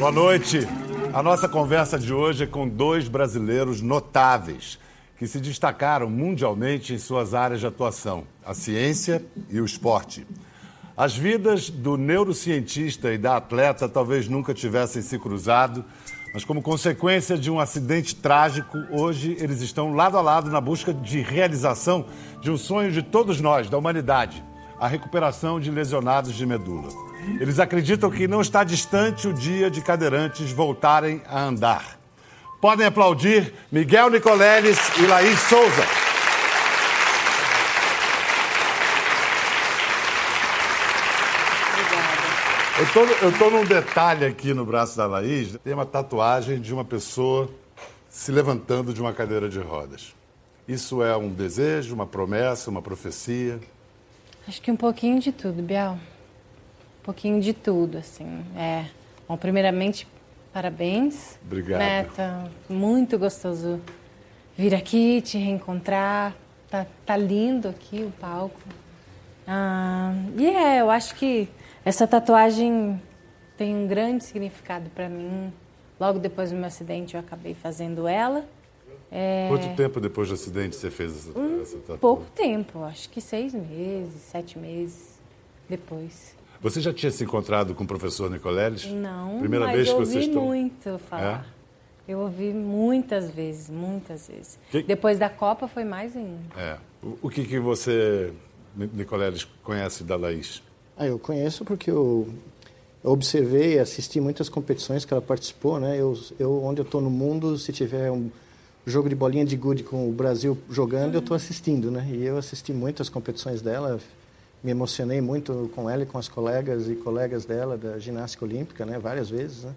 Boa noite. A nossa conversa de hoje é com dois brasileiros notáveis que se destacaram mundialmente em suas áreas de atuação, a ciência e o esporte. As vidas do neurocientista e da atleta talvez nunca tivessem se cruzado, mas como consequência de um acidente trágico, hoje eles estão lado a lado na busca de realização de um sonho de todos nós, da humanidade, a recuperação de lesionados de medula. Eles acreditam que não está distante o dia de cadeirantes voltarem a andar. Podem aplaudir Miguel Nicoleles e Laís Souza. Eu estou num detalhe aqui no braço da Laís. Tem uma tatuagem de uma pessoa se levantando de uma cadeira de rodas. Isso é um desejo, uma promessa, uma profecia? Acho que um pouquinho de tudo, Biel. Um pouquinho de tudo, assim. É. Bom, primeiramente, parabéns. Obrigado. Né? Tá muito gostoso vir aqui, te reencontrar. Tá, tá lindo aqui o palco. Ah, e é, eu acho que essa tatuagem tem um grande significado para mim. Logo depois do meu acidente, eu acabei fazendo ela. É... Quanto tempo depois do acidente você fez essa, um essa tatuagem? Pouco tempo, acho que seis meses, sete meses depois. Você já tinha se encontrado com o professor Nicoleles? Não, Primeira mas vez eu que ouvi vocês estão... muito falar. É? Eu ouvi muitas vezes, muitas vezes. Que- Depois da Copa foi mais ainda. É. O, o que, que você, Nicoleles, conhece da Laís? Ah, eu conheço porque eu, eu observei, assisti muitas competições que ela participou, né? Eu, eu onde eu estou no mundo, se tiver um jogo de bolinha de gude com o Brasil jogando, eu estou assistindo, né? E eu assisti muitas competições dela, me emocionei muito com ela e com as colegas e colegas dela da ginástica olímpica, né? Várias vezes, né?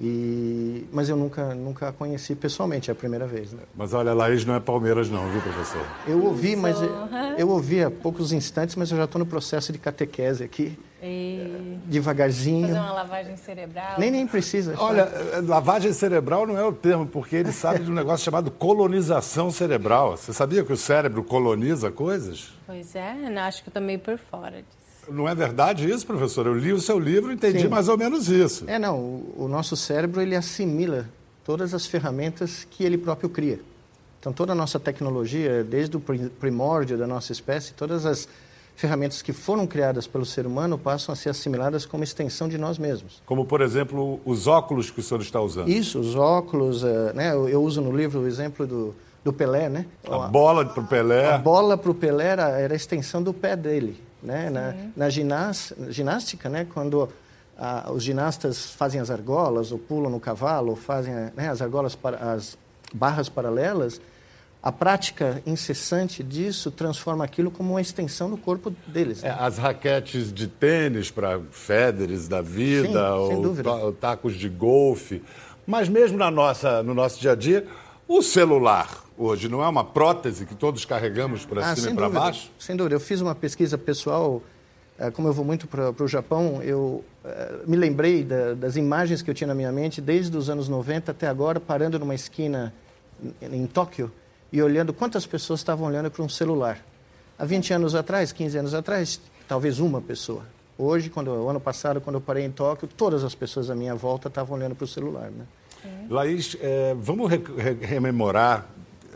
E, mas eu nunca, nunca a conheci pessoalmente, é a primeira vez. Né? Mas olha, a Laís não é Palmeiras não, viu, professor? Eu ouvi, mas eu, eu ouvi há poucos instantes, mas eu já estou no processo de catequese aqui, E devagarzinho. fazer uma lavagem cerebral. Nem nem precisa. Olha, eh, lavagem cerebral não é o termo, porque ele sabe de um negócio chamado colonização cerebral. Você sabia que o cérebro coloniza coisas? Pois é, não, acho que eu tô meio por fora disso. Não é verdade isso, professor? Eu li o seu livro e entendi Sim. mais ou menos isso. É, não, o, o nosso cérebro ele assimila todas as ferramentas que ele próprio cria. Então toda a nossa tecnologia, desde o pri- primórdio da nossa espécie, todas as ferramentas que foram criadas pelo ser humano passam a ser assimiladas como extensão de nós mesmos. Como, por exemplo, os óculos que o senhor está usando. Isso, os óculos, eh, né? Eu, eu uso no livro o exemplo do, do Pelé, né? A bola para o Pelé. A bola para o Pelé era, era a extensão do pé dele. Né? Na, na ginas- ginástica, né? quando ah, os ginastas fazem as argolas, ou pulam no cavalo, ou fazem né, as argolas, para, as barras paralelas, a prática incessante disso transforma aquilo como uma extensão do corpo deles. É, né? as raquetes de tênis para Federers da vida, Sim, ou, dúvida. ta- ou tacos de golfe. Mas mesmo na nossa, no nosso dia a dia, o celular hoje não é uma prótese que todos carregamos para Ah, cima e para baixo? Sem dúvida. Eu fiz uma pesquisa pessoal, eh, como eu vou muito para o Japão, eu eh, me lembrei da- das imagens que eu tinha na minha mente desde os anos 90 até agora, parando numa esquina em Tóquio e olhando quantas pessoas estavam olhando para um celular. Há 20 anos atrás, 15 anos atrás, talvez uma pessoa. Hoje, quando o ano passado, quando eu parei em Tóquio, todas as pessoas à minha volta estavam olhando para o celular. Né? Laís, é, vamos re- re- rememorar.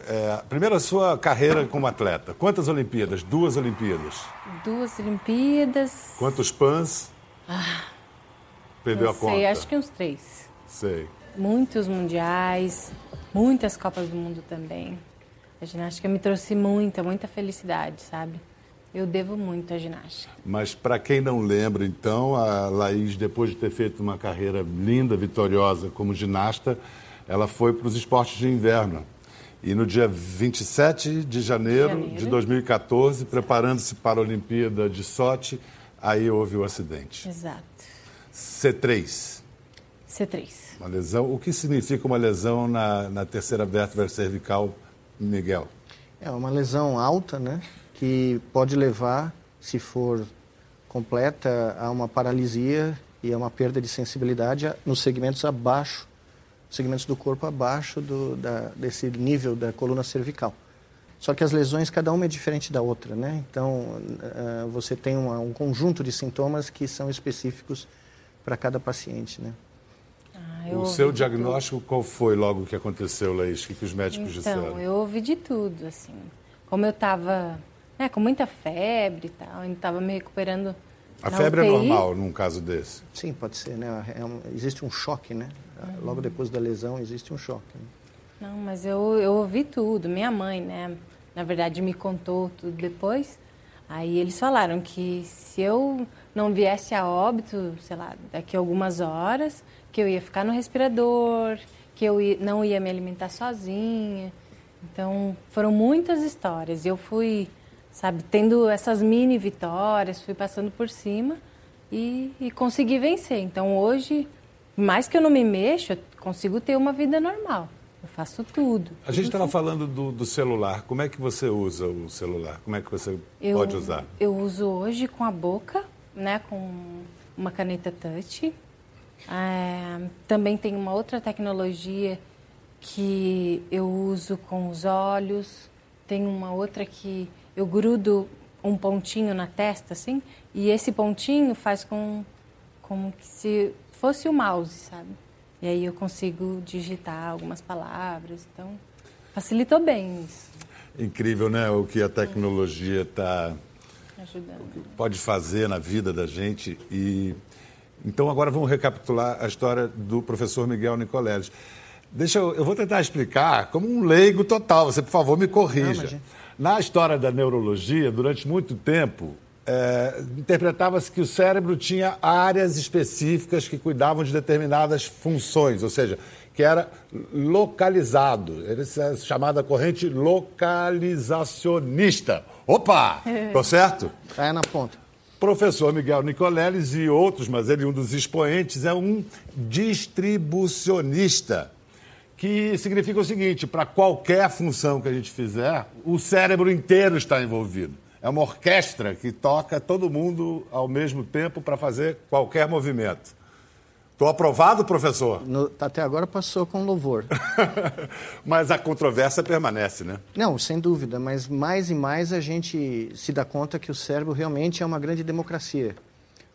é, primeiro a sua carreira como atleta. Quantas Olimpíadas? Duas Olimpíadas. Duas Olimpíadas. Quantos pãs? Perdeu não a conta? sei, acho que uns três. Sei. Muitos mundiais, muitas Copas do Mundo também. A ginástica me trouxe muita, muita felicidade, sabe? Eu devo muito à ginástica. Mas para quem não lembra, então, a Laís, depois de ter feito uma carreira linda, vitoriosa como ginasta, ela foi para os esportes de inverno. E no dia 27 de janeiro, Janeiro. de 2014, preparando-se para a Olimpíada de Sochi, aí houve o acidente. Exato. C3, C3. uma lesão. O que significa uma lesão na, na terceira vértebra cervical, Miguel? É uma lesão alta, né? Que pode levar, se for completa, a uma paralisia e a uma perda de sensibilidade nos segmentos abaixo, segmentos do corpo abaixo do, da, desse nível da coluna cervical. Só que as lesões, cada uma é diferente da outra, né? Então, ah, você tem uma- um conjunto de sintomas que são específicos para cada paciente, né? Ah, o seu diagnóstico qual foi logo que aconteceu, Laís? O que, que os médicos Então, disseram? eu ouvi de tudo, assim. Como eu estava né, com muita febre e tal, ainda estava me recuperando A na febre é UTI. normal num caso desse. Sim, pode ser, né? É um- existe um choque, né? Logo depois da lesão existe um choque. né? Não, mas eu, eu ouvi tudo. Minha mãe, né, na verdade, me contou tudo depois. Aí eles falaram que se eu não viesse a óbito, sei lá, daqui a algumas horas, que eu ia ficar no respirador, que eu não ia me alimentar sozinha. Então, foram muitas histórias. Eu fui, sabe, tendo essas mini vitórias, fui passando por cima e, e consegui vencer. Então, hoje, mais que eu não me mexo, eu consigo ter uma vida normal. Eu faço tudo. A gente estava falando do, do celular. Como é que você usa o celular? Como é que você Eu, pode usar? Eu uso hoje com a boca, né, com uma caneta touch. É, também tem uma outra tecnologia que eu uso com os olhos. Tem uma outra que eu grudo um pontinho na testa, assim, e esse pontinho faz com como que se fosse o mouse, sabe? E aí eu consigo digitar algumas palavras. Então, facilitou bem isso, Incrível, né? O que a tecnologia está ajudando. pode fazer na vida da gente. E então agora vamos recapitular a história do professor Miguel Nicoleles. Deixa eu, eu vou tentar explicar como um leigo total. Você, por favor, me corrija. imagina. Na história da neurologia, durante muito tempo, é, interpretava-se que o cérebro tinha áreas específicas que cuidavam de determinadas funções, ou seja, que era localizado. Era essa chamada corrente localizacionista. Opa! Tô certo? Caia na ponta. Professor Miguel Nicoleles e outros, mas ele um dos expoentes, é um distribucionista, que significa o seguinte, para qualquer função que a gente fizer, o cérebro inteiro está envolvido. É uma orquestra que toca todo mundo ao mesmo tempo para fazer qualquer movimento. Estou aprovado, professor? No- até agora passou com louvor. mas a controvérsia permanece, né? Não, sem dúvida, mas mais e mais a gente se dá conta que o cérebro realmente é uma grande democracia,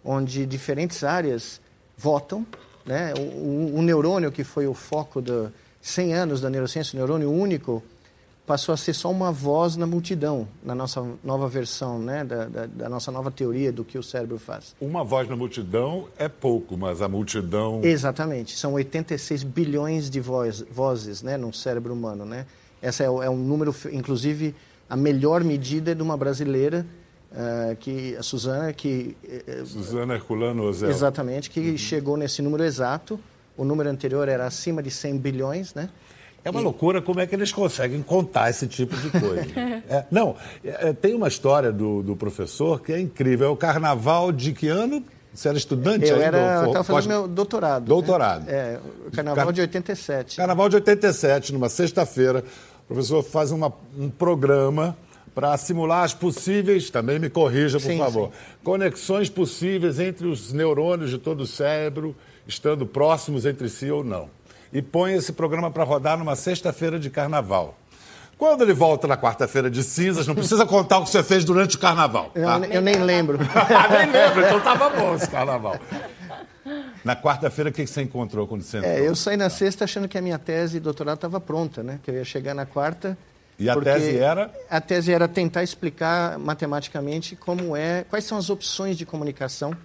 onde diferentes áreas votam. Né? O, o- o neurônio, que foi o foco de 100 anos da neurociência, o neurônio único, passou a ser só uma voz na multidão, na nossa nova versão, né? da, da- da nossa nova teoria do que o cérebro faz. Uma voz na multidão é pouco, mas a multidão. Exatamente. São 86 bilhões de voz, vozes né, no cérebro humano. Né? Essa é, é um número, inclusive, a melhor medida de uma brasileira, ah, que, a Suzana, que eh, Suzana Herculano Ozel. exatamente, que chegou nesse número exato. O número anterior era acima de 100 bilhões, né? É uma loucura como é que eles conseguem contar esse tipo de coisa. É, não, é, é, tem uma história do, do professor que é incrível. É o carnaval de que ano? Você era estudante Eu ainda? era, Ou- estava fazendo pós- meu doutorado. né? Doutorado. É, o carnaval Car- de 87. Carnaval de 87, numa sexta-feira, o professor faz uma- um programa para simular as possíveis, também me corrija, por Sim, favor, sim. conexões possíveis entre os neurônios de todo o cérebro, estando próximos entre si ou não. E põe esse programa para rodar numa sexta-feira de carnaval. Quando ele volta na quarta-feira de cinzas, não precisa contar o que você fez durante o carnaval. Eu, tá? eu nem lembro. Nem lembro, então estava bom esse carnaval. Na quarta-feira, o que você encontrou quando você entrou? É, eu saí na sexta achando que a minha tese de doutorado estava pronta, né? Que eu ia chegar na quarta. E a tese era? A tese era tentar explicar matematicamente como é, quais são as opções de comunicação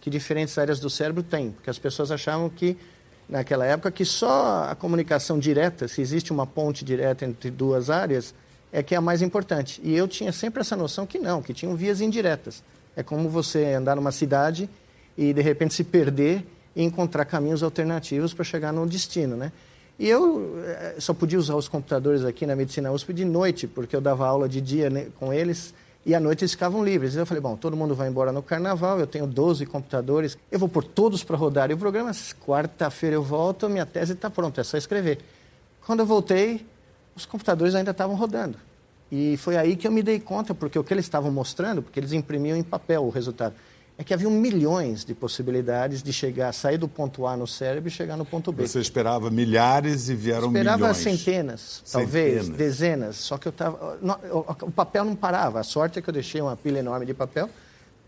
que diferentes áreas do cérebro têm, porque as pessoas achavam que naquela época que só a comunicação direta, se existe uma ponte direta entre duas áreas, é que é a mais importante. E eu tinha sempre essa noção que não, que tinham vias indiretas. É como você andar numa cidade e de repente se perder e encontrar caminhos alternativos para chegar no destino, né? E eu eh, só podia usar os computadores aqui na Medicina USP de noite, porque eu dava aula de dia né, com eles e à noite eles ficavam livres. Eu falei, bom, todo mundo vai embora no carnaval, eu tenho 12 computadores, eu vou pôr todos para rodar. O programa, quarta-feira eu volto, minha tese está pronta, é só escrever. Quando eu voltei, os computadores ainda estavam rodando. E foi aí que eu me dei conta, porque o que eles estavam mostrando, porque eles imprimiam em papel o resultado, é que havia milhões de possibilidades de chegar, sair do ponto A no cérebro e chegar no ponto B. Você esperava milhares e vieram Esperava milhões. centenas, talvez, Centenas. dezenas. Só que eu tava, não, o, papel não parava. A sorte é que eu deixei uma pilha enorme de papel.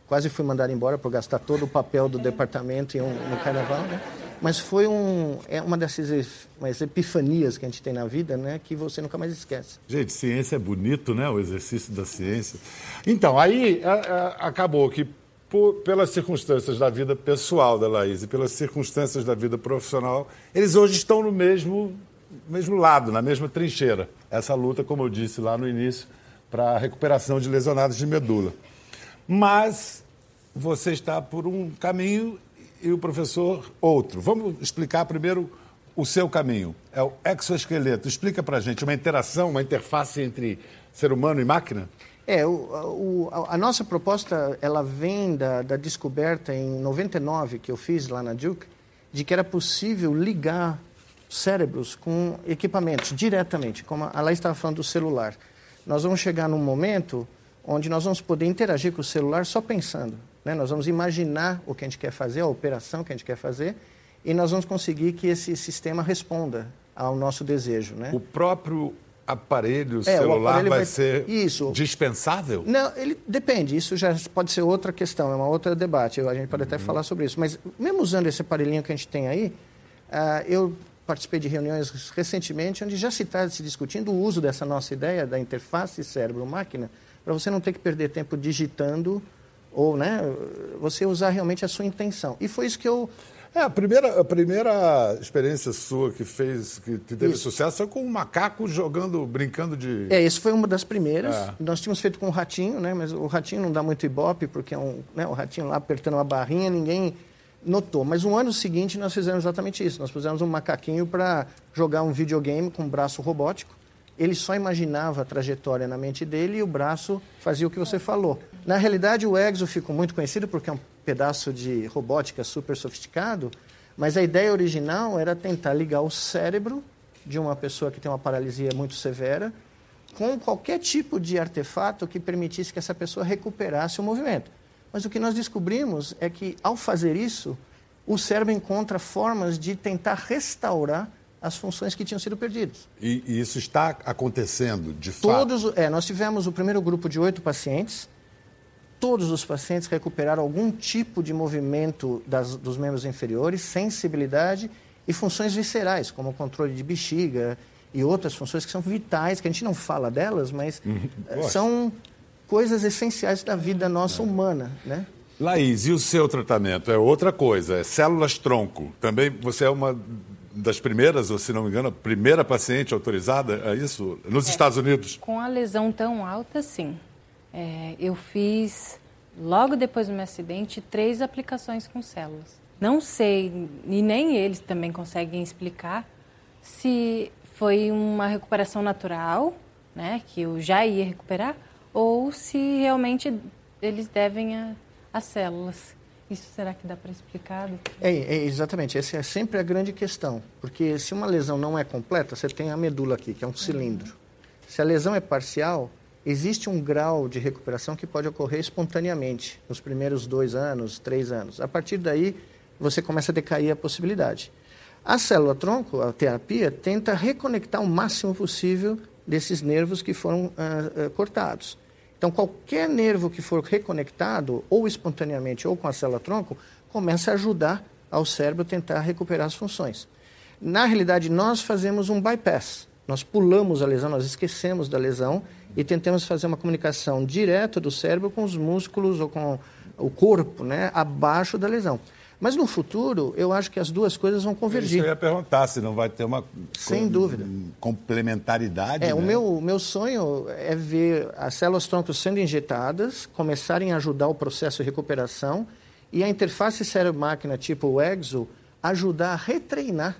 Quase fui mandado embora por gastar todo o papel do departamento um, no carnaval, né? mas foi um, é uma dessas umas epifanias que a gente tem na vida, né, que você nunca mais esquece. Gente, ciência é bonito, né, o exercício da ciência. Então, aí a, a, acabou que por, pelas circunstâncias da vida pessoal da Laís e pelas circunstâncias da vida profissional, eles hoje estão no mesmo, mesmo lado, na mesma trincheira. Essa luta, como eu disse lá no início, para a recuperação de lesionados de medula. Mas você está por um caminho e o professor outro. Vamos explicar primeiro o seu caminho. É o exoesqueleto. Explica para gente uma interação, uma interface entre ser humano e máquina? É, o, o, a nossa proposta, ela vem da, da, descoberta em 99, que eu fiz lá na Duke, de que era possível ligar cérebros com equipamentos diretamente, como a Laís estava falando do celular. Nós vamos chegar num momento onde nós vamos poder interagir com o celular só pensando. Né? Nós vamos imaginar o que a gente quer fazer, a operação que a gente quer fazer, e nós vamos conseguir que esse sistema responda ao nosso desejo. Né? O próprio aparelho é, celular aparelho vai, vai, ser isso. dispensável? Não, ele depende. Isso já pode ser outra questão, é uma outra debate. A gente pode até uhum. falar sobre isso. Mas mesmo usando esse aparelhinho que a gente tem aí, uh, eu participei de reuniões recentemente onde já se está se discutindo o uso dessa nossa ideia da interface cérebro-máquina para você não ter que perder tempo digitando ou né, você usar realmente a sua intenção. E foi isso que eu é, a primeira, a primeira experiência sua que fez, que teve isso. sucesso foi com um macaco jogando, brincando de. É, isso foi uma das primeiras. É. Nós tínhamos feito com o ratinho, né? Mas o ratinho não dá muito ibope, porque é um, né, o ratinho lá apertando uma barrinha, ninguém notou. Mas no ano seguinte nós fizemos exatamente isso. Nós fizemos um macaquinho para jogar um videogame com um braço robótico. Ele só imaginava a trajetória na mente dele e o braço fazia o que você falou. Na realidade, o Exo ficou muito conhecido porque é um pedaço de robótica super sofisticado, mas a ideia original era tentar ligar o cérebro de uma pessoa que tem uma paralisia muito severa com qualquer tipo de artefato que permitisse que essa pessoa recuperasse o movimento. Mas o que nós descobrimos é que, ao fazer isso, o cérebro encontra formas de tentar restaurar as funções que tinham sido perdidas. E, e isso está acontecendo, de Todos, fato? É, nós tivemos o primeiro grupo de oito pacientes todos os pacientes recuperaram algum tipo de movimento das, dos membros inferiores, sensibilidade e funções viscerais, como o controle de bexiga e outras funções que são vitais, que a gente não fala delas, mas uhum. eh, são coisas essenciais da vida nossa é. humana, né? Laís, e o seu tratamento? É outra coisa, é células-tronco. Também você é uma das primeiras, ou se não me engano, a primeira paciente autorizada a isso nos é. Estados Unidos? Com a lesão tão alta, sim. É, eu fiz, logo depois do meu acidente, três aplicações com células. Não sei, e nem eles também conseguem explicar, se foi uma recuperação natural, né, que eu já ia recuperar, ou se realmente eles devem às células. Isso será que dá para explicar? É, é, exatamente, essa é sempre a grande questão. Porque se uma lesão não é completa, você tem a medula aqui, que é um cilindro. Se a lesão é parcial, existe um grau de recuperação que pode ocorrer espontaneamente nos primeiros dois anos, três anos. A partir daí, você começa a decair a possibilidade. A célula-tronco, a terapia, tenta reconectar o máximo possível desses nervos que foram uh, uh, cortados. Então, qualquer nervo que for reconectado, ou espontaneamente ou com a célula-tronco, começa a ajudar ao cérebro tentar recuperar as funções. Na realidade, nós fazemos um bypass. Nós pulamos a lesão, nós esquecemos da lesão e tentamos fazer uma comunicação direta do cérebro com os músculos ou com o corpo, né, abaixo da lesão. Mas no futuro, eu acho que as duas coisas vão convergir. Isso eu ia perguntar se não vai ter uma Sem com, dúvida. complementaridade. É, né? o, meu, o meu sonho é ver as células troncos sendo injetadas, começarem a ajudar o processo de recuperação e a interface cérebro-máquina tipo o EXO ajudar a retreinar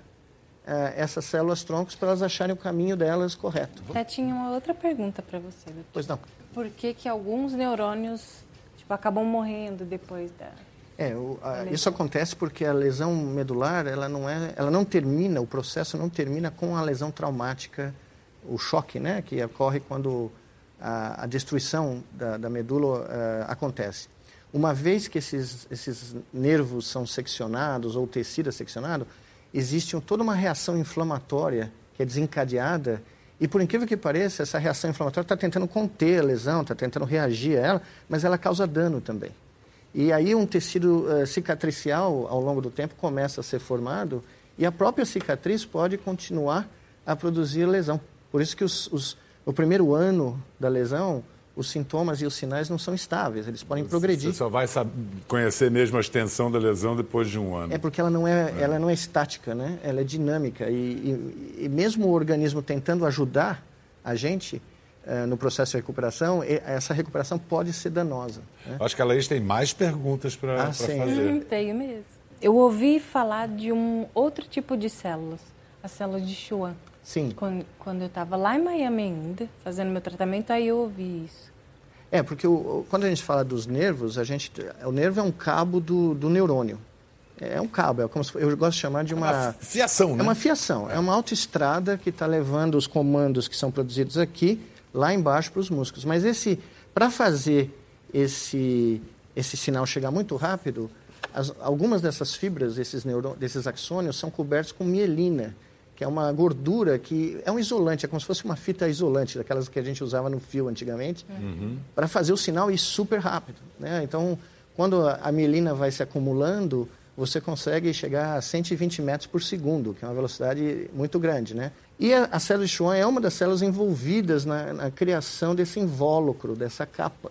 essas células troncos para elas acharem o caminho delas correto. Até tinha uma outra pergunta para você. Doutor. Pois não. Por que, que alguns neurônios tipo, acabam morrendo depois da... É, o, a, isso acontece porque a lesão medular, ela não, é, ela não termina, o processo não termina com a lesão traumática, o choque, né, que ocorre quando a, a destruição da, da medula uh, acontece. Uma vez que esses, esses nervos são seccionados ou o tecido é seccionado, existe toda uma reação inflamatória que é desencadeada e, por incrível que pareça, essa reação inflamatória está tentando conter a lesão, está tentando reagir a ela, mas ela causa dano também. E aí um tecido uh, cicatricial, ao longo do tempo, começa a ser formado e a própria cicatriz pode continuar a produzir lesão. Por isso que os, os, o primeiro ano da lesão, os sintomas e os sinais não são estáveis, eles podem progredir. Você só vai saber, conhecer mesmo a extensão da lesão depois de um ano. É porque ela não é, é. Ela não é estática, né? ela é dinâmica. E, e, e mesmo o organismo tentando ajudar a gente, uh, no processo de recuperação, essa recuperação pode ser danosa. Né? Acho que a Laís tem mais perguntas para ah, fazer. Hum, tenho mesmo. Eu ouvi falar de um outro tipo de células, a célula de Schwann. Sim. Quando, quando eu estava lá em Miami ainda, fazendo meu tratamento, aí eu ouvi isso. É, porque o, quando a gente fala dos nervos, a gente, o nervo é um cabo do, do neurônio. É um cabo, é como se, eu gosto de chamar de uma... É uma fiação, né? É uma fiação, é uma autoestrada que está levando os comandos que são produzidos aqui, lá embaixo para os músculos. Mas esse, para fazer esse, esse sinal chegar muito rápido, as, algumas dessas fibras, esses, neurô, desses axônios, são cobertos com mielina, que é uma gordura que é um isolante, é como se fosse uma fita isolante, daquelas que a gente usava no fio antigamente, uhum. para fazer o sinal ir super rápido. Né? Então, quando a mielina vai se acumulando, você consegue chegar a 120 metros por segundo, que é uma velocidade muito grande. Né? E a, a célula de Schwann é uma das células envolvidas na, na criação desse invólucro, dessa capa.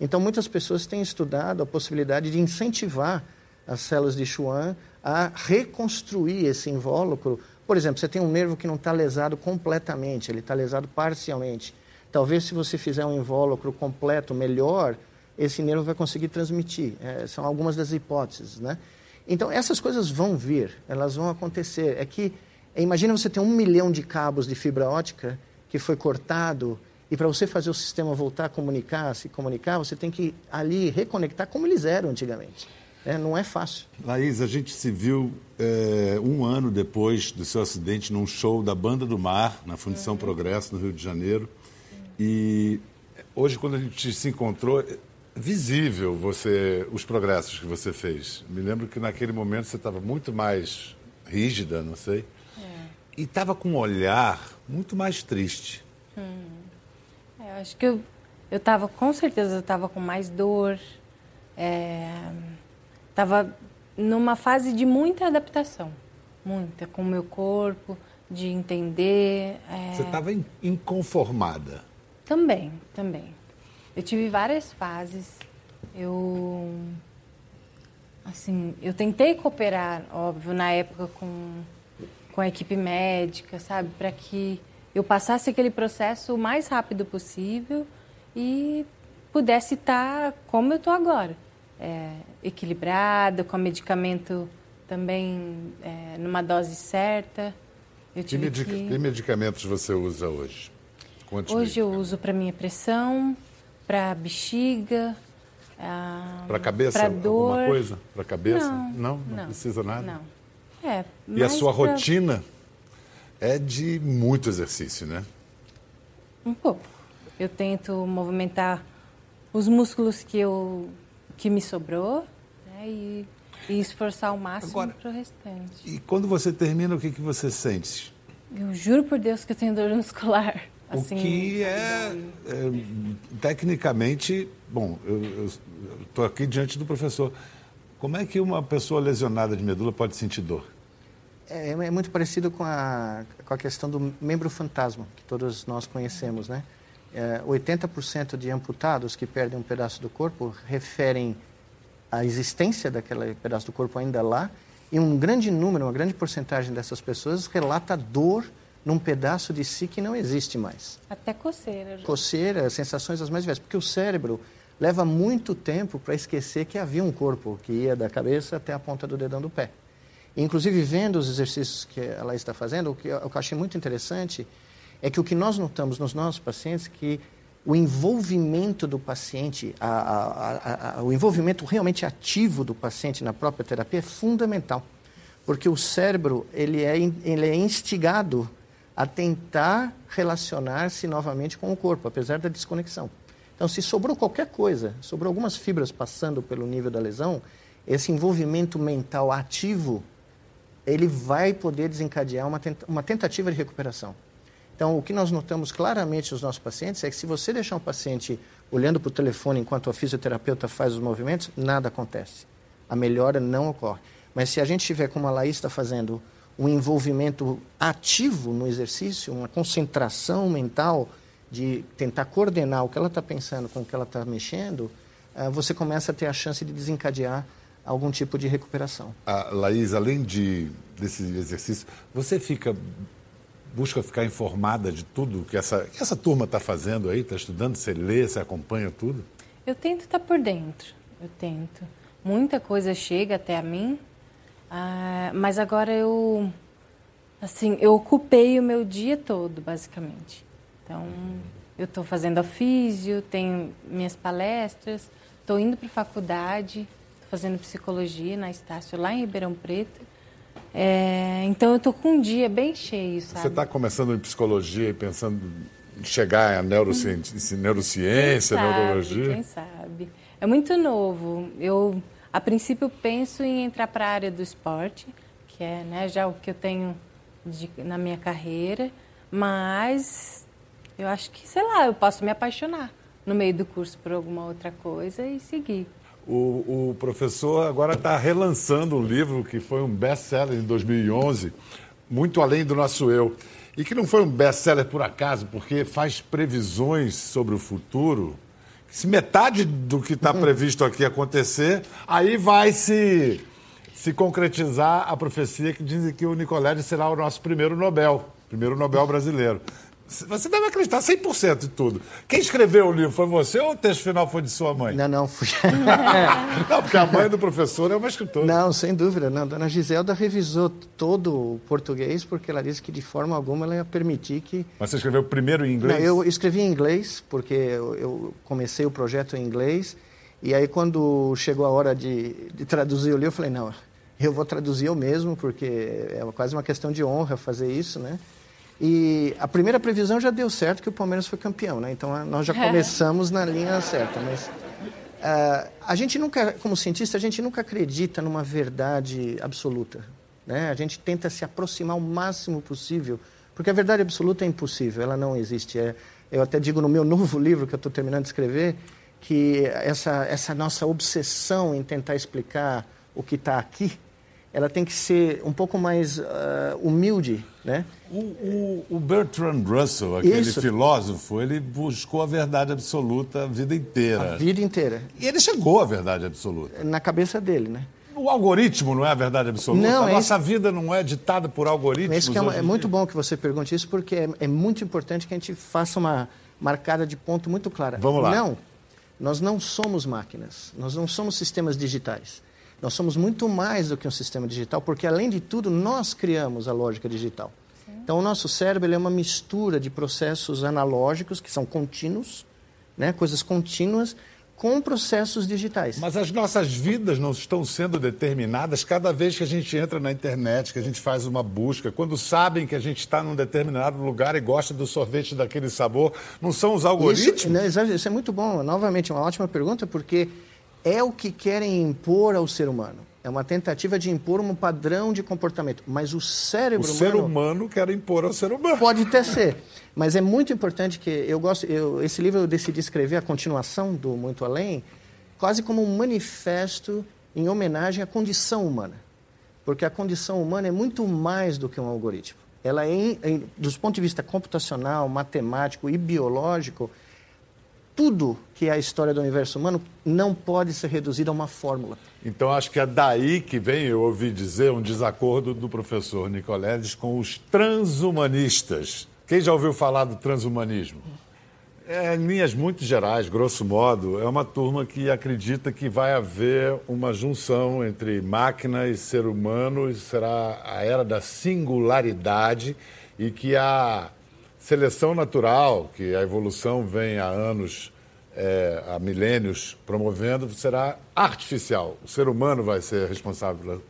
Então, muitas pessoas têm estudado a possibilidade de incentivar as células de Schwann a reconstruir esse invólucro por exemplo, você tem um nervo que não está lesado completamente, ele está lesado parcialmente. Talvez se você fizer um invólucro completo melhor, esse nervo vai conseguir transmitir. É, são algumas das hipóteses, né? Então, essas coisas vão vir, elas vão acontecer. É que, imagina você ter um milhão de cabos de fibra ótica que foi cortado e para você fazer o sistema voltar a comunicar, se comunicar, você tem que ali reconectar como eles eram antigamente. É, não é fácil. Laís, a gente se viu é, um ano depois do seu acidente num show da Banda do Mar, na Fundição uhum. Progresso, no Rio de Janeiro. E hoje, quando a gente se encontrou, é visível você, os progressos que você fez. Me lembro que naquele momento você estava muito mais rígida, não sei. É. E estava com um olhar muito mais triste. Hum. É, eu acho que eu estava, com certeza, eu estava com mais dor. É Estava numa fase de muita adaptação, muita, com o meu corpo, de entender. É... Você estava inconformada? Também, também. Eu tive várias fases. Eu. Assim, eu tentei cooperar, óbvio, na época com, com a equipe médica, sabe? Para que eu passasse aquele processo o mais rápido possível e pudesse estar como eu estou agora é, equilibrado, com medicamento também é, numa dose certa. Eu que, medica que... medicamentos você usa hoje? hoje eu uso para minha pressão, para bexiga, ah, para cabeça, pra dor. alguma coisa? Para cabeça? Não, não, não, não, precisa nada. Não. É, e a sua pra... rotina é de muito exercício, né? Um pouco. Eu tento movimentar os músculos que eu que me sobrou né, e, e, esforçar o máximo para o restante. E quando você termina, o que, que você sente? Eu juro por Deus que eu tenho dor muscular. Assim, o que é, é, tecnicamente, bom, eu estou aqui diante do professor. Como é que uma pessoa lesionada de medula pode sentir dor? É, é muito parecido com a, com a questão do membro fantasma, que todos nós conhecemos, né? É, 80% de amputados que perdem um pedaço do corpo referem à existência daquele pedaço do corpo ainda lá, e um grande número, uma grande porcentagem dessas pessoas relata dor num pedaço de si que não existe mais. Até coceira. Já. Coceira, sensações as mais diversas, porque o cérebro leva muito tempo para esquecer que havia um corpo que ia da cabeça até a ponta do dedão do pé. Inclusive, vendo os exercícios que ela está fazendo, o que eu achei muito interessante é que o que nós notamos nos nossos pacientes é que o envolvimento do paciente, a, a, a, o envolvimento realmente ativo do paciente na própria terapia é fundamental, porque o cérebro ele é, ele é instigado a tentar relacionar-se novamente com o corpo, apesar da desconexão. Então, se sobrou qualquer coisa, sobrou algumas fibras passando pelo nível da lesão, esse envolvimento mental ativo, ele vai poder desencadear uma, tentativa de recuperação. Então, o que nós notamos claramente nos nossos pacientes é que se você deixar um paciente olhando para o telefone enquanto o fisioterapeuta faz os movimentos, nada acontece. A melhora não ocorre. Mas se a gente tiver, como a Laís está fazendo, um envolvimento ativo no exercício, uma concentração mental de tentar coordenar o que ela está pensando com o que ela está mexendo, uh, você começa a ter a chance de desencadear algum tipo de recuperação. Ah, Laís, além de, desse exercício, você fica busca ficar informada de tudo que essa, que essa turma está fazendo aí, está estudando, você lê, você acompanha tudo? Eu tento estar tá por dentro, eu tento. Muita coisa chega até a mim, ah, mas agora eu, assim, eu ocupei o meu dia todo, basicamente. Então, eu estou fazendo a físio, tenho minhas palestras, estou indo para a faculdade, estou fazendo psicologia na Estácio, lá em Ribeirão Preto. É, então eu estou com um dia bem cheio, sabe? Você está começando em psicologia e pensando em chegar a neurociência, neurociência quem sabe, neurologia? Quem sabe? É muito novo. Eu, a princípio, penso em entrar para a área do esporte, que é né, já o que eu tenho de, na minha carreira, mas eu acho que, sei lá, eu posso me apaixonar no meio do curso por alguma outra coisa e seguir. O, o professor agora está relançando um livro que foi um best-seller em 2011, Muito Além do Nosso Eu. E que não foi um best-seller por acaso, porque faz previsões sobre o futuro. Se metade do que está previsto aqui acontecer, aí vai se, se concretizar a profecia que diz que o Nicoleles será o nosso primeiro Nobel, primeiro Nobel brasileiro. Você deve acreditar 100% de tudo. Quem escreveu o livro foi você ou o texto final foi de sua mãe? Não, não, fui. não, porque a mãe do professor é uma escritora. Não, sem dúvida. Não. Dona Giselda revisou todo o português porque ela disse que de forma alguma ela ia permitir que. Mas você escreveu primeiro em inglês? Não, eu escrevi em inglês porque eu, comecei o projeto em inglês. E aí, quando chegou a hora de, de traduzir o livro, eu falei: não, eu vou traduzir eu mesmo, porque é quase uma questão de honra fazer isso, né? E a primeira previsão já deu certo que o Palmeiras foi campeão, né? Então nós já começamos na linha certa. Mas uh, a gente nunca, como cientista, a gente nunca acredita numa verdade absoluta. Né? A gente tenta se aproximar o máximo possível, porque a verdade absoluta é impossível, ela não existe. É, eu até digo no meu novo livro que eu estou terminando de escrever que essa, essa nossa obsessão em tentar explicar o que está aqui ela tem que ser um pouco mais uh, humilde, né? O, o, o, Bertrand Russell, aquele Isso. filósofo, ele buscou a verdade absoluta a vida inteira. A vida inteira. E ele chegou à verdade absoluta. Na cabeça dele, né? O algoritmo não é a verdade absoluta? Não, a é nossa vida não é ditada por algoritmos? É, é, é muito bom que você pergunte isso, porque é, é muito importante que a gente faça uma marcada de ponto muito clara. Vamos lá. Não, nós não somos máquinas, nós não somos sistemas digitais. Nós somos muito mais do que um sistema digital, porque, além de tudo, nós criamos a lógica digital. Sim. Então, o nosso cérebro é uma mistura de processos analógicos, que são contínuos, né, coisas contínuas, com processos digitais. Mas as nossas vidas não estão sendo determinadas cada vez que a gente entra na internet, que a gente faz uma busca, quando sabem que a gente está num determinado lugar e gosta do sorvete daquele sabor, não são os algoritmos? Isso, isso é muito bom. Novamente, uma ótima pergunta, porque é o que querem impor ao ser humano. É uma tentativa de impor um padrão de comportamento. Mas o cérebro o humano. O ser humano quer impor ao ser humano. Pode até ser. Mas é muito importante que eu gosto. Eu, esse livro eu decidi escrever a continuação do Muito Além, quase como um manifesto em homenagem à condição humana. Porque a condição humana é muito mais do que um algoritmo. Ela é, dos pontos de vista computacional, matemático e biológico, tudo que é a história do universo humano não pode ser reduzido a uma fórmula. Então, acho que é daí que vem, eu ouvi dizer, um desacordo do professor Nicoledes com os transhumanistas. Quem já ouviu falar do transhumanismo? É, em linhas muito gerais, grosso modo, é uma turma que acredita que vai haver uma junção entre máquina e ser humano, e será a era da singularidade e que a seleção natural, que a evolução vem há anos, é, há milênios promovendo, será artificial. O ser humano vai ser responsável.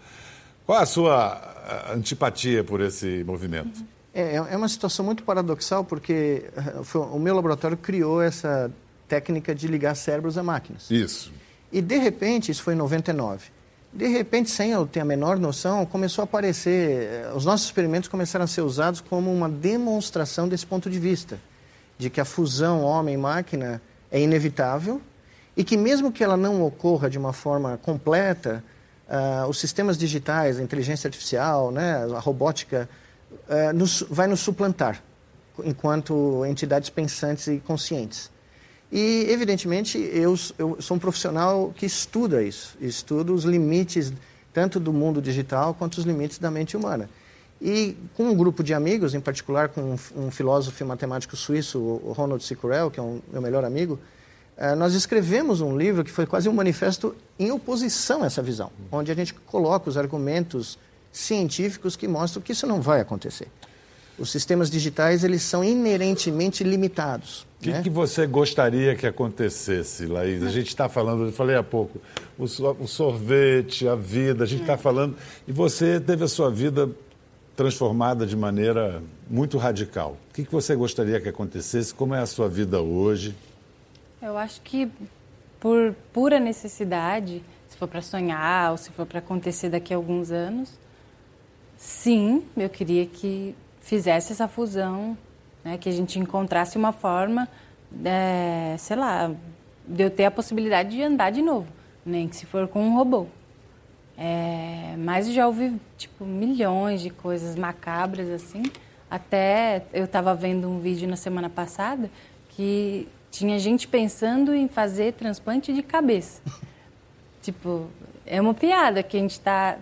Qual é a sua antipatia por esse movimento? É, é uma situação muito paradoxal, porque eh, foi, o meu laboratório criou essa técnica de ligar cérebros a máquinas. Isso. E, de repente, isso foi em 99. De repente, sem eu ter a menor noção, começou a aparecer, eh, os nossos experimentos começaram a ser usados como uma demonstração desse ponto de vista, de que a fusão homem-máquina é inevitável e que mesmo que ela não ocorra de uma forma completa, uh, os sistemas digitais, a inteligência artificial, né, a robótica, uh, nos, vai nos suplantar enquanto entidades pensantes e conscientes. E, evidentemente, eu, eu sou um profissional que estuda isso, estudo os limites tanto do mundo digital quanto os limites da mente humana. E com um grupo de amigos, em particular com um, um filósofo e matemático suíço, o Ronald Sicurel, que é um meu melhor amigo, uh, nós escrevemos um livro que foi quase um manifesto em oposição a essa visão, onde a gente coloca os argumentos científicos que mostram que isso não vai acontecer. Os sistemas digitais eles são inerentemente limitados. O que, né? que você gostaria que acontecesse, Laís? A gente está falando, eu falei há pouco, o, o sorvete, a vida, a gente está falando. E você teve a sua vida transformada de maneira muito radical. O que, que você gostaria que acontecesse? Como é a sua vida hoje? Eu acho que por pura necessidade, se for para sonhar ou se for para acontecer daqui a alguns anos, sim, eu queria que fizesse essa fusão, né, que a gente encontrasse uma forma, é, sei lá, de eu ter a possibilidade de andar de novo, nem que se for com um robô. É, mas já ouvi tipo milhões de coisas macabras assim. Até eu estava vendo um vídeo na semana passada que tinha gente pensando em fazer transplante de cabeça. tipo, é uma piada que a gente está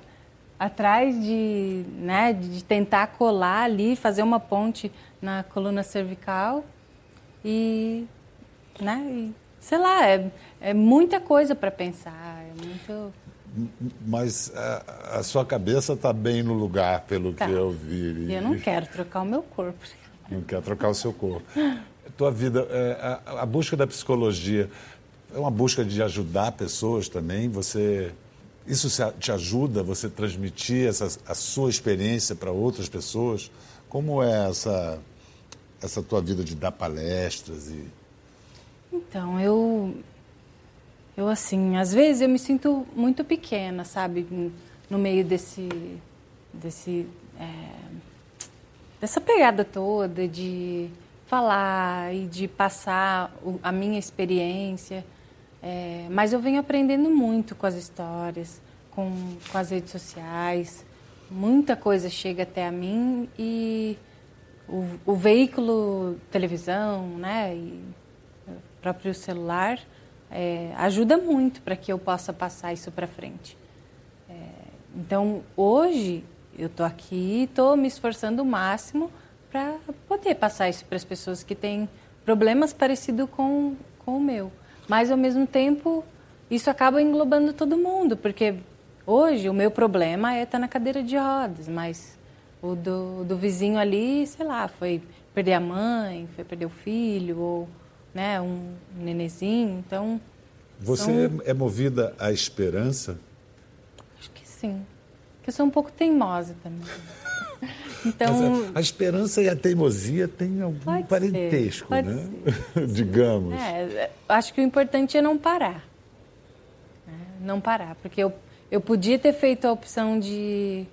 atrás de, né, de tentar colar ali, fazer uma ponte na coluna cervical e, né, e, sei lá, é, é muita coisa para pensar, é muito... Mas a, a sua cabeça está bem no lugar, pelo tá. que eu vi. E eu não quero trocar o meu corpo. Não quer trocar o seu corpo. Tua vida, é, a, a busca da psicologia é uma busca de ajudar pessoas também? Você isso te ajuda você transmitir essa, a sua experiência para outras pessoas? Como é essa, essa tua vida de dar palestras e... Então, eu, eu assim, às vezes eu me sinto muito pequena, sabe, no meio desse, desse, é, dessa pegada toda de falar e de passar a minha experiência. É, mas eu venho aprendendo muito com as histórias, com, com as redes sociais. Muita coisa chega até a mim e o, o veículo televisão, né, e o próprio celular é, ajuda muito para que eu possa passar isso para frente. É, então, hoje eu estou aqui estou me esforçando o máximo para poder passar isso para as pessoas que têm problemas parecidos com, com o meu. Mas, ao mesmo tempo, isso acaba englobando todo mundo, porque hoje o meu problema é estar na cadeira de rodas, mas o do, do vizinho ali, sei lá, foi perder a mãe, foi perder o filho, ou né, um nenezinho, então... Você são... é movida à esperança? Acho que sim. Porque eu sou um pouco teimosa também. Então, a esperança e a teimosia têm algum parentesco, ser, né? Digamos. É, acho que o importante é não parar. Né? Não parar, porque eu, eu podia ter feito a opção de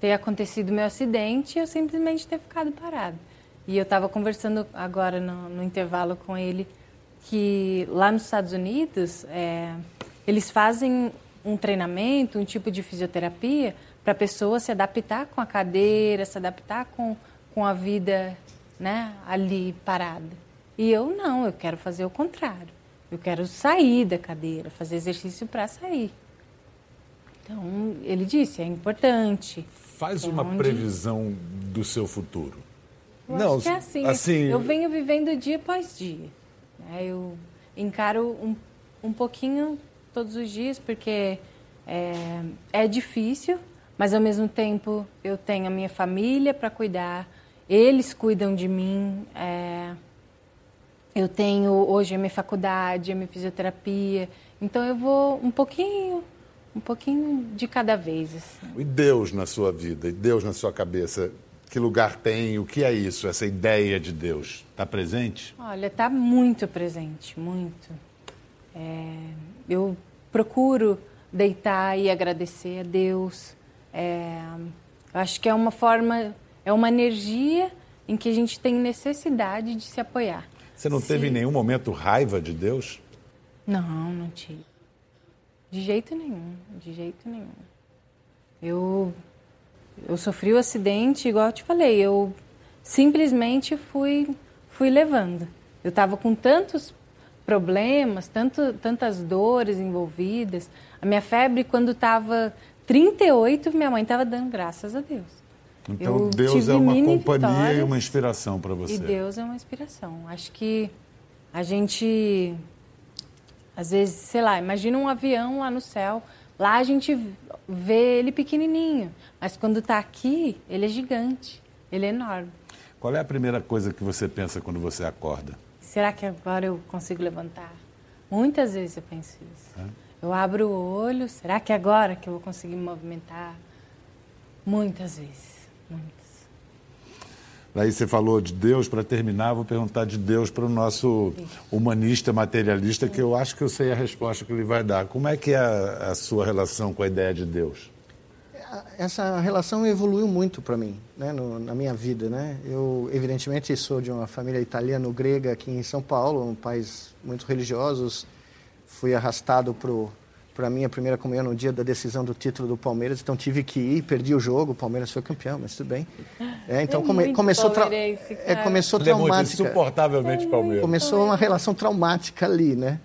ter acontecido meu acidente e eu simplesmente ter ficado parado. E eu estava conversando agora no, no, intervalo com ele que lá nos Estados Unidos é, eles fazem um treinamento, um tipo de fisioterapia para a pessoa se adaptar com a cadeira, se adaptar com, com a vida né, ali parada. E eu não, eu quero fazer o contrário. Eu quero sair da cadeira, fazer exercício para sair. Então, ele disse, é importante. Faz é uma onde... previsão do seu futuro. Eu não, acho que é assim. assim. Eu venho vivendo dia após dia. Né? Eu encaro um, um pouquinho todos os dias, porque é, é difícil, mas ao mesmo tempo eu tenho a minha família para cuidar, eles cuidam de mim. É, eu tenho hoje a minha faculdade, a minha fisioterapia, então eu vou um pouquinho, um pouquinho de cada vez. Assim. E Deus na sua vida, e Deus na sua cabeça, que lugar tem? O que é isso, essa ideia de Deus? Está presente? Olha, está muito presente, muito. É, eu procuro deitar e agradecer a Deus. É, eu acho que é uma forma, é uma energia em que a gente tem necessidade de se apoiar. Você não teve em nenhum momento raiva de Deus? Não, não tive. De jeito nenhum, de jeito nenhum. Eu, eu sofri o um acidente, igual eu te falei, eu simplesmente fui, fui levando. Eu estava com tantos problemas, tanto, tantas dores envolvidas. A minha febre, quando estava 38, minha mãe estava dando graças a Deus. Então eu Deus é uma companhia e uma inspiração para você. E Deus é uma inspiração. Acho que a gente, às vezes, sei lá, imagina um avião lá no céu. Lá a gente vê ele pequenininho, mas quando está aqui, ele é gigante, ele é enorme. Qual é a primeira coisa que você pensa quando você acorda? Será que agora eu consigo levantar? Muitas vezes eu penso isso. É? Eu abro o olho, será que é agora que eu vou conseguir me movimentar? Muitas vezes, muitas. Daí você falou de Deus, para terminar, vou perguntar de Deus para o nosso humanista materialista, que eu acho que eu sei a resposta que ele vai dar. Como é que é a, a sua relação com a ideia de Deus? Essa relação evoluiu muito para mim, né, no, na minha vida. Né? Eu, evidentemente, sou de uma família italiano-grega aqui em São Paulo, um país muito religiosos, fui arrastado para a minha primeira comunhão no dia da decisão do título do Palmeiras, então tive que ir, perdi o jogo, o Palmeiras foi campeão, mas tudo bem. É, então é come, começou, tra é, começou Ele traumática. É insuportavelmente Palmeiras. Começou uma relação traumática ali, né?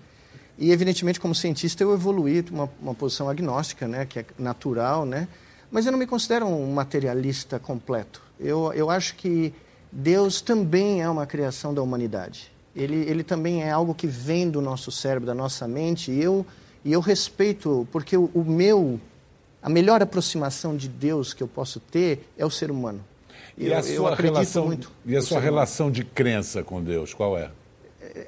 E evidentemente como cientista eu evoluí uma, uma posição agnóstica, né, que é natural, né? Mas eu não me considero um materialista completo. Eu, eu acho que Deus também é uma criação da humanidade ele, ele também é algo que vem do nosso cérebro, da nossa mente, e eu, e eu respeito, porque o, o meu, a melhor aproximação de Deus que eu posso ter é o ser humano. E eu, a sua relação, muito e a sua relação de crença com Deus, qual é?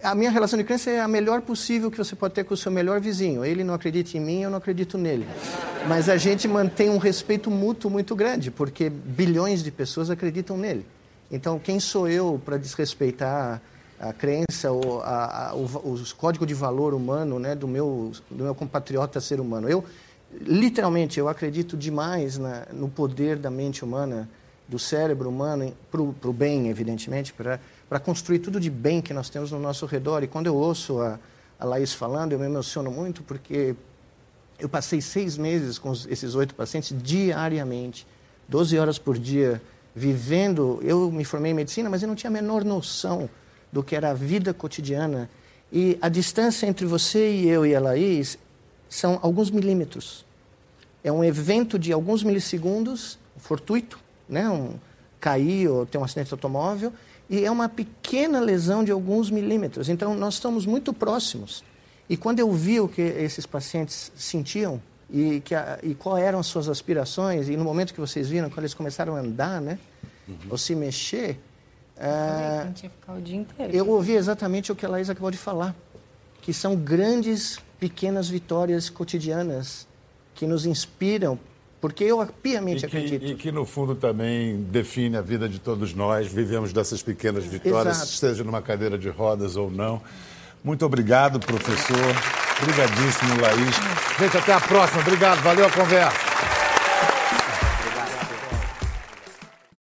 A minha relação de crença é a melhor possível que você pode ter com o seu melhor vizinho. Ele não acredita em mim, eu não acredito nele. Mas a gente mantém um respeito mútuo muito grande, porque bilhões de pessoas acreditam nele. Então, quem sou eu para desrespeitar a crença, o, a, o, o código de valor humano né, do, meu, do meu compatriota ser humano. Eu, literalmente, eu acredito demais na, no poder da mente humana, do cérebro humano, para o bem, evidentemente, para construir tudo de bem que nós temos no nosso redor. E quando eu ouço a, a Laís falando, eu me emociono muito, porque eu passei seis meses com esses oito pacientes diariamente, 12 horas por dia, vivendo. Eu me formei em medicina, mas eu não tinha a menor noção do que era a vida cotidiana. E a distância entre você e eu e a Laís são alguns milímetros. É um evento de alguns milissegundos, fortuito, né? um, cair ou ter um acidente de automóvel, e é uma pequena lesão de alguns milímetros. Então, nós estamos muito próximos. E quando eu vi o que esses pacientes sentiam e, que a, e qual eram as suas aspirações, e no momento que vocês viram, quando eles começaram a andar, né? Uhum. ou se mexer, é. Eu ouvi exatamente o que a Laís acabou de falar, que são grandes, pequenas vitórias cotidianas que nos inspiram, porque eu piamente e que, acredito. E que, no fundo, também define a vida de todos nós. Vivemos dessas pequenas vitórias, Exato. seja numa cadeira de rodas ou não. Muito obrigado, professor. Obrigadíssimo, Laís. Gente, até a próxima. Obrigado. Valeu a conversa.